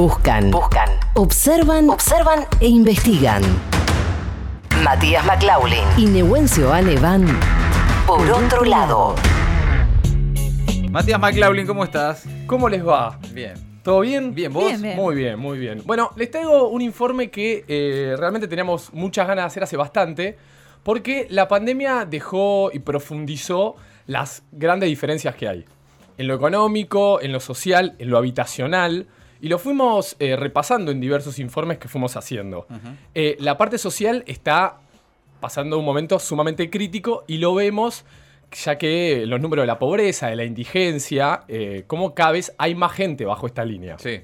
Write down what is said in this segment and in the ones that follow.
Buscan, buscan, observan, observan e investigan. Matías McLaughlin y Neuencio Ale van por otro lado. Matías McLaughlin, ¿cómo estás? ¿Cómo les va? Bien. ¿Todo bien? Bien, ¿vos? Bien, bien. Muy bien, muy bien. Bueno, les traigo un informe que eh, realmente teníamos muchas ganas de hacer hace bastante, porque la pandemia dejó y profundizó las grandes diferencias que hay. En lo económico, en lo social, en lo habitacional, y lo fuimos eh, repasando en diversos informes que fuimos haciendo. Eh, la parte social está pasando un momento sumamente crítico y lo vemos ya que los números de la pobreza, de la indigencia, eh, como cada vez hay más gente bajo esta línea. Sí.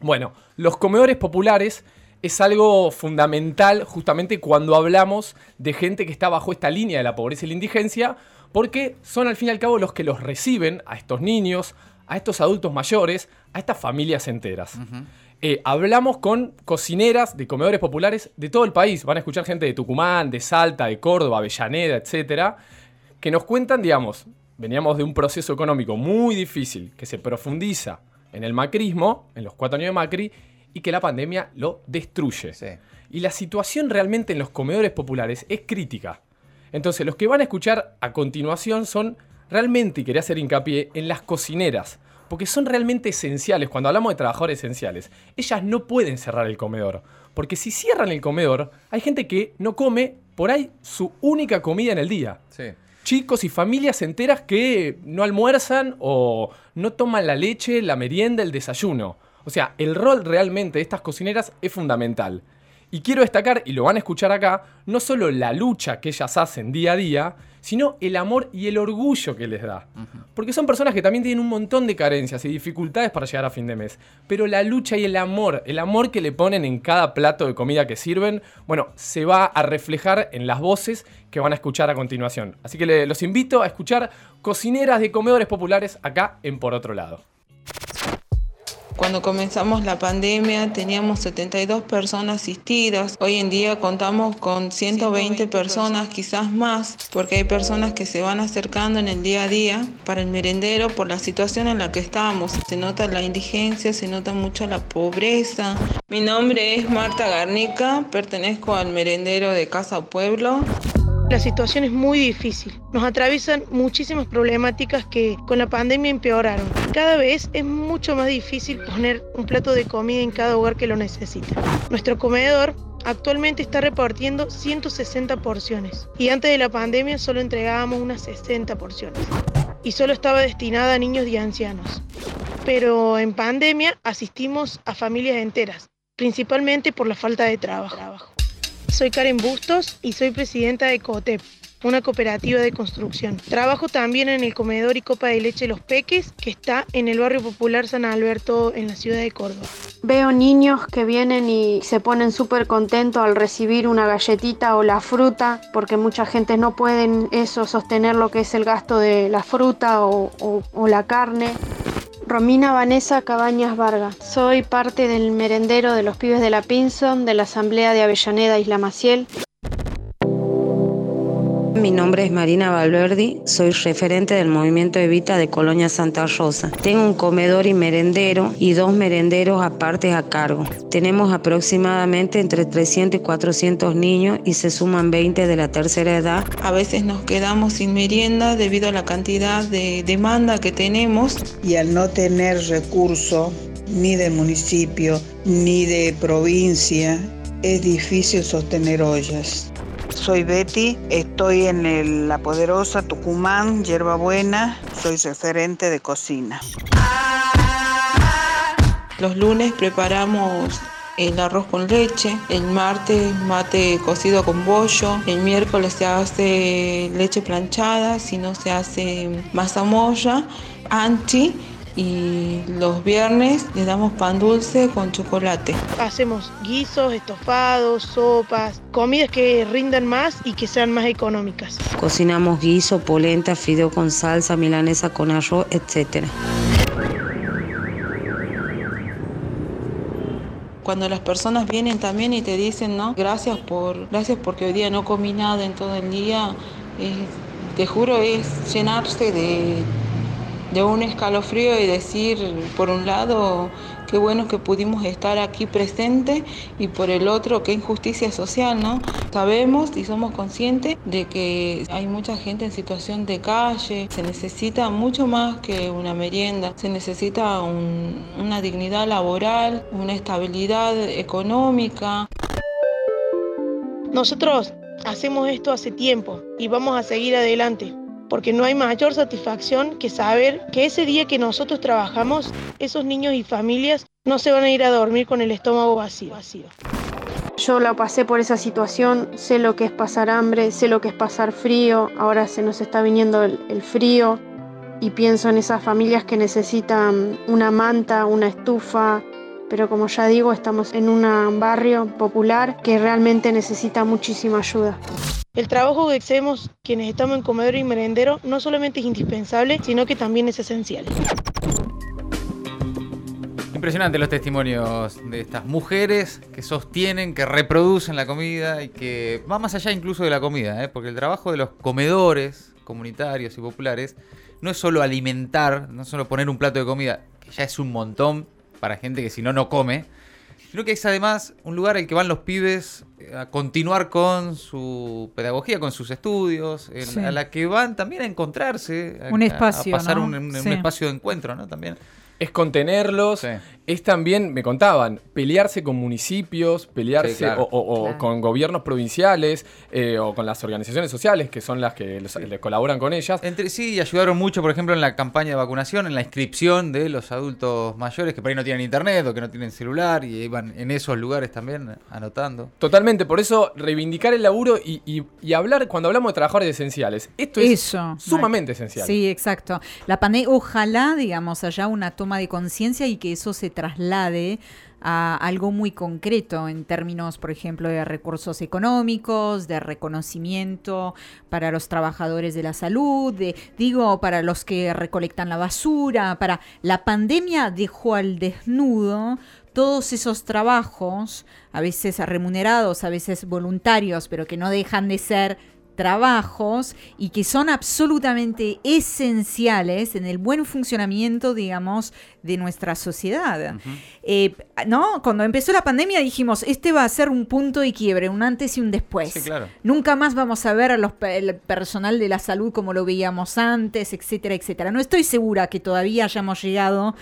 Bueno, los comedores populares es algo fundamental justamente cuando hablamos de gente que está bajo esta línea de la pobreza y la indigencia, porque son al fin y al cabo los que los reciben a estos niños, a estos adultos mayores, a estas familias enteras. Eh, hablamos con cocineras de comedores populares de todo el país. Van a escuchar gente de Tucumán, de Salta, de Córdoba, Avellaneda, etcétera, que nos cuentan, digamos, veníamos de un proceso económico muy difícil que se profundiza en el macrismo, en los cuatro años de Macri, y que la pandemia lo destruye. Sí. Y la situación realmente en los comedores populares es crítica. Entonces, los que van a escuchar a continuación son realmente, y quería hacer hincapié, en las cocineras, porque son realmente esenciales. Cuando hablamos de trabajadores esenciales, ellas no pueden cerrar el comedor, porque si cierran el comedor, hay gente que no come por ahí su única comida en el día Sí. chicos y familias enteras que no almuerzan o no toman la leche, la merienda, el desayuno. O sea, el rol realmente de estas cocineras es fundamental. Y quiero destacar, y lo van a escuchar acá, no solo la lucha que ellas hacen día a día, sino el amor y el orgullo que les da. Porque son personas que también tienen un montón de carencias y dificultades para llegar a fin de mes. Pero la lucha y el amor, el amor que le ponen en cada plato de comida que sirven, bueno, se va a reflejar en las voces que van a escuchar a continuación. Así que le- los invito a escuchar cocineras de comedores populares acá en Por Otro Lado. Cuando comenzamos la pandemia teníamos 72 personas asistidas. Hoy en día contamos con 120 personas, quizás más, porque hay personas que se van acercando en el día a día para el merendero por la situación en la que estamos. Se nota la indigencia, se nota mucho la pobreza. Mi nombre es Marta Garnica, pertenezco al merendero de Casa Pueblo. La situación es muy difícil. Nos atraviesan muchísimas problemáticas que con la pandemia empeoraron. Cada vez es mucho más difícil poner un plato de comida en cada hogar que lo necesita. Nuestro comedor actualmente está repartiendo 160 porciones y antes de la pandemia solo entregábamos unas 60 porciones y solo estaba destinada a niños y ancianos. Pero en pandemia asistimos a familias enteras, principalmente por la falta de trabajo. Soy Karen Bustos y soy presidenta de COTEP, una cooperativa de construcción. Trabajo también en el comedor y copa de leche Los Peques, que está en el barrio popular San Alberto, en la ciudad de Córdoba. Veo niños que vienen y se ponen súper contentos al recibir una galletita o la fruta, porque mucha gente no pueden eso sostener lo que es el gasto de la fruta o la carne. Romina Vanessa Cabañas Vargas. Soy parte del merendero de los pibes de la Pinson, de la Asamblea de Avellaneda Isla Maciel. Mi nombre es Marina Valverdi, soy referente del movimiento Evita de Colonia Santa Rosa. Tengo un comedor y merendero y dos merenderos aparte a cargo. Tenemos aproximadamente entre 300 y 400 niños y se suman 20 de la tercera edad. A veces nos quedamos sin merienda debido a la cantidad de demanda que tenemos. y al no tener recurso ni de municipio ni de provincia, es difícil sostener ollas. Soy Betty, estoy en el La Poderosa, Tucumán, Yerba Buena, soy referente de cocina. Los lunes preparamos el arroz con leche, el martes mate cocido con bollo, el miércoles se hace leche planchada, si no se hace mazamorra, anchi y los viernes le damos pan dulce con chocolate. Hacemos guisos, estofados, sopas, comidas que rindan más y que sean más económicas. Cocinamos guiso, polenta, fideo con salsa, milanesa con arroz, etc. Cuando las personas vienen también y te dicen, ¿no? Gracias por, gracias porque hoy día no comí nada en todo el día, eh, te juro es llenarse de, de un escalofrío y decir, por un lado, qué bueno que pudimos estar aquí presentes y por el otro, qué injusticia social, ¿no? Sabemos y somos conscientes de que hay mucha gente en situación de calle, se necesita mucho más que una merienda, se necesita una dignidad laboral, una estabilidad económica. Nosotros hacemos esto hace tiempo y vamos a seguir adelante porque no hay mayor satisfacción que saber que ese día que nosotros trabajamos, esos niños y familias no se van a ir a dormir con el estómago vacío. Yo la pasé por esa situación, sé lo que es pasar hambre, sé lo que es pasar frío, ahora se nos está viniendo el frío y pienso en esas familias que necesitan una manta, una estufa, pero como ya digo, estamos en un barrio popular que realmente necesita muchísima ayuda. El trabajo que hacemos quienes estamos en comedor y merendero no solamente es indispensable, sino que también es esencial. Impresionante los testimonios de estas mujeres que sostienen, que reproducen la comida y que va más allá incluso de la comida, ¿eh? porque el trabajo de los comedores comunitarios y populares no es solo alimentar, no es solo poner un plato de comida, que ya es un montón para gente que si no, no come, Sino que es además un lugar al que van los pibes eh, a continuar con su pedagogía, con sus estudios, a la que van también a encontrarse, a, un espacio, a pasar un, espacio de encuentro, ¿no? También es contenerlos, es también, me contaban, pelearse con municipios, pelearse o, con gobiernos provinciales eh, o con las organizaciones sociales que son las que colaboran con ellas. Entre sí, ayudaron mucho, por ejemplo, en la campaña de vacunación, en la inscripción de los adultos mayores que por ahí no tienen internet o que no tienen celular y iban en esos lugares también anotando. Totalmente, por eso reivindicar el laburo y, hablar, cuando hablamos de trabajadores esenciales, esto es sumamente esencial. Sí, exacto. La pandemia, ojalá, digamos, haya una toma de conciencia y que eso se traslade a algo muy concreto en términos, por ejemplo, de recursos económicos, de reconocimiento para los trabajadores de la salud, de, digo, para los que recolectan la basura, para la pandemia dejó al desnudo todos esos trabajos, a veces remunerados, a veces voluntarios, pero que no dejan de ser trabajos y que son absolutamente esenciales en el buen funcionamiento, digamos, de nuestra sociedad. Eh, ¿No? Cuando empezó la pandemia dijimos, este va a ser un punto de quiebre, un antes y un después. Nunca más vamos a ver a los, el personal de la salud como lo veíamos antes, etcétera, etcétera. No estoy segura que todavía hayamos llegado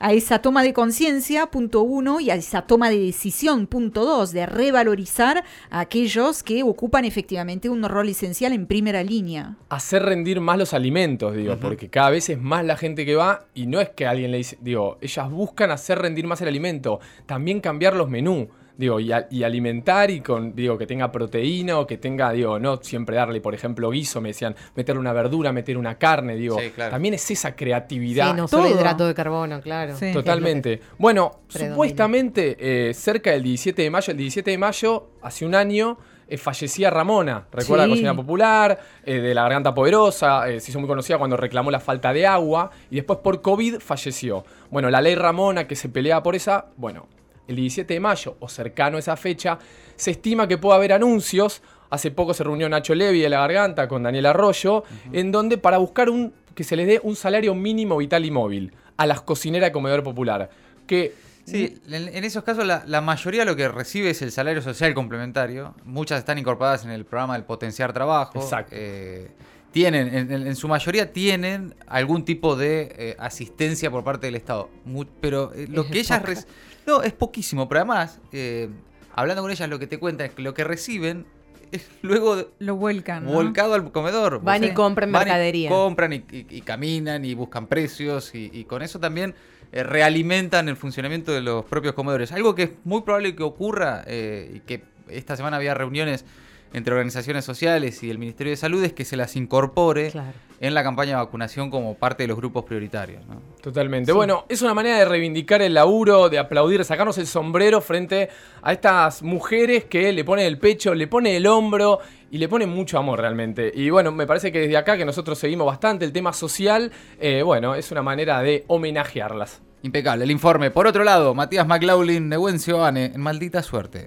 a, esa toma de conciencia, punto uno, y a esa toma de decisión, punto dos, de revalorizar a aquellos que ocupan efectivamente un rol esencial en primera línea. Hacer rendir más los alimentos, digo, porque cada vez es más la gente que va y no es que alguien le dice, digo, ellas buscan hacer rendir más el alimento, también cambiar los menús. Digo, y, alimentar y con, digo, que tenga proteína o que tenga, digo, no siempre darle, por ejemplo, guiso, me decían, meterle una verdura, meter una carne, digo, también es esa creatividad. Sí, no solo hidrato de carbono, claro. Totalmente. Bueno, supuestamente, eh, cerca del 17 de mayo, el 17 de mayo, hace un año, eh, fallecía Ramona, recuerda la cocina popular, eh, de la garganta poderosa, se hizo muy conocida cuando reclamó la falta de agua y después por COVID falleció. Bueno, la ley Ramona que se pelea por esa, bueno, el 17 de mayo o cercano a esa fecha, se estima que puede haber anuncios. Hace poco se reunió Nacho Levi de la Garganta con Daniel Arroyo, en donde para buscar un, que se les dé un salario mínimo vital y móvil a las cocineras de comedor popular. Que Sí, en, esos casos la, mayoría lo que recibe es el salario social complementario. Muchas están incorporadas en el programa del potenciar trabajo. Exacto. Eh, tienen, en, su mayoría tienen algún tipo de eh, asistencia por parte del Estado. pero eh, lo que ellas... No, es poquísimo, pero además, eh, hablando con ellas, lo que te cuentan es que lo que reciben es luego lo vuelcan volcado al comedor van y compran mercadería compran y, caminan y buscan precios y, con eso también realimentan el funcionamiento de los propios comedores. Algo que es muy probable que ocurra y que esta semana había reuniones entre organizaciones sociales y el Ministerio de Salud es que se las incorpore en la campaña de vacunación como parte de los grupos prioritarios. Totalmente. Bueno, es una manera de reivindicar el laburo, de aplaudir, de sacarnos el sombrero frente a estas mujeres que le ponen el pecho, le ponen el hombro y le ponen mucho amor realmente. Y bueno, me parece que desde acá, que nosotros seguimos bastante el tema social, eh, bueno, es una manera de homenajearlas. Impecable el informe. Por otro lado, Matías McLaughlin, Nehuencio Ane, en Maldita Suerte.